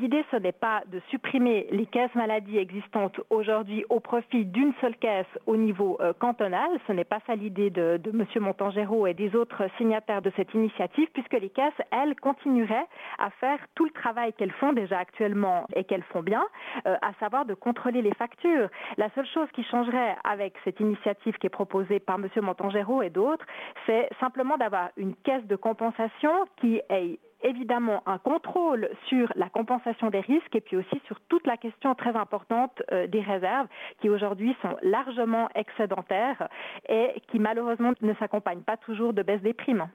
L'idée, ce n'est pas de supprimer les caisses maladies existantes aujourd'hui au profit d'une seule caisse au niveau euh, cantonal. Ce n'est pas ça l'idée de, M. Montangero et des autres signataires de cette initiative, puisque les caisses, elles, continueraient à faire tout le travail qu'elles font déjà actuellement et qu'elles font bien, euh, à savoir de contrôler les factures. La seule chose qui changerait avec cette initiative qui est proposée par M. Montangero et d'autres, c'est simplement d'avoir une caisse de compensation qui ait évidemment un contrôle sur la compensation des risques et puis aussi sur toute la question très importante euh, des réserves qui aujourd'hui sont largement excédentaires et qui malheureusement ne s'accompagnent pas toujours de baisse des primes.